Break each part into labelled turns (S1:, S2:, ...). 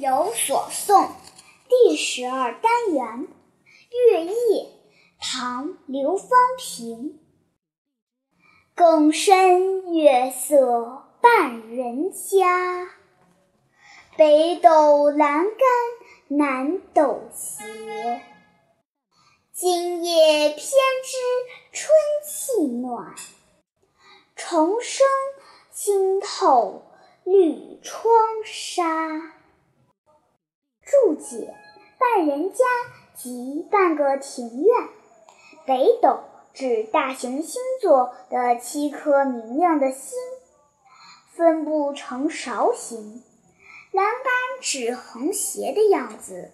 S1: 有所诵第十二单元《月夜》唐·刘方平。更深月色半人家，北斗阑干南斗斜。今夜偏知春气暖，虫声新透绿窗纱。解：半人家即半个庭院。北斗指大型星座的七颗明亮的星，分布成勺形。栏杆指横斜的样子。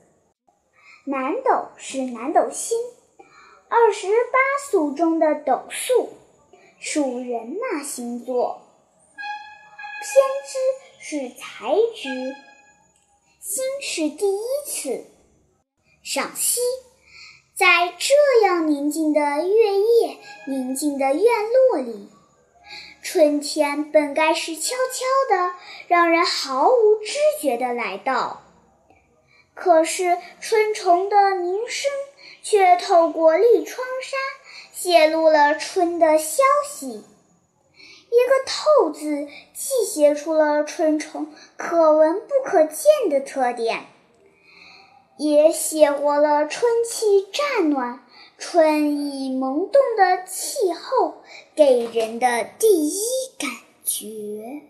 S1: 南斗是南斗星。二十八宿中的斗宿属人马星座，偏支是才支，是第一次。赏析：在这样宁静的月夜、宁静的院落里，春天本该是悄悄的，让人毫无知觉的来到，可是春虫的鸣声。却透过绿窗纱泄露了春的消息。一个“透”字，既写出了春虫可闻不可见的特点，也写活了春气乍暖、春意萌动的气候给人的第一感觉。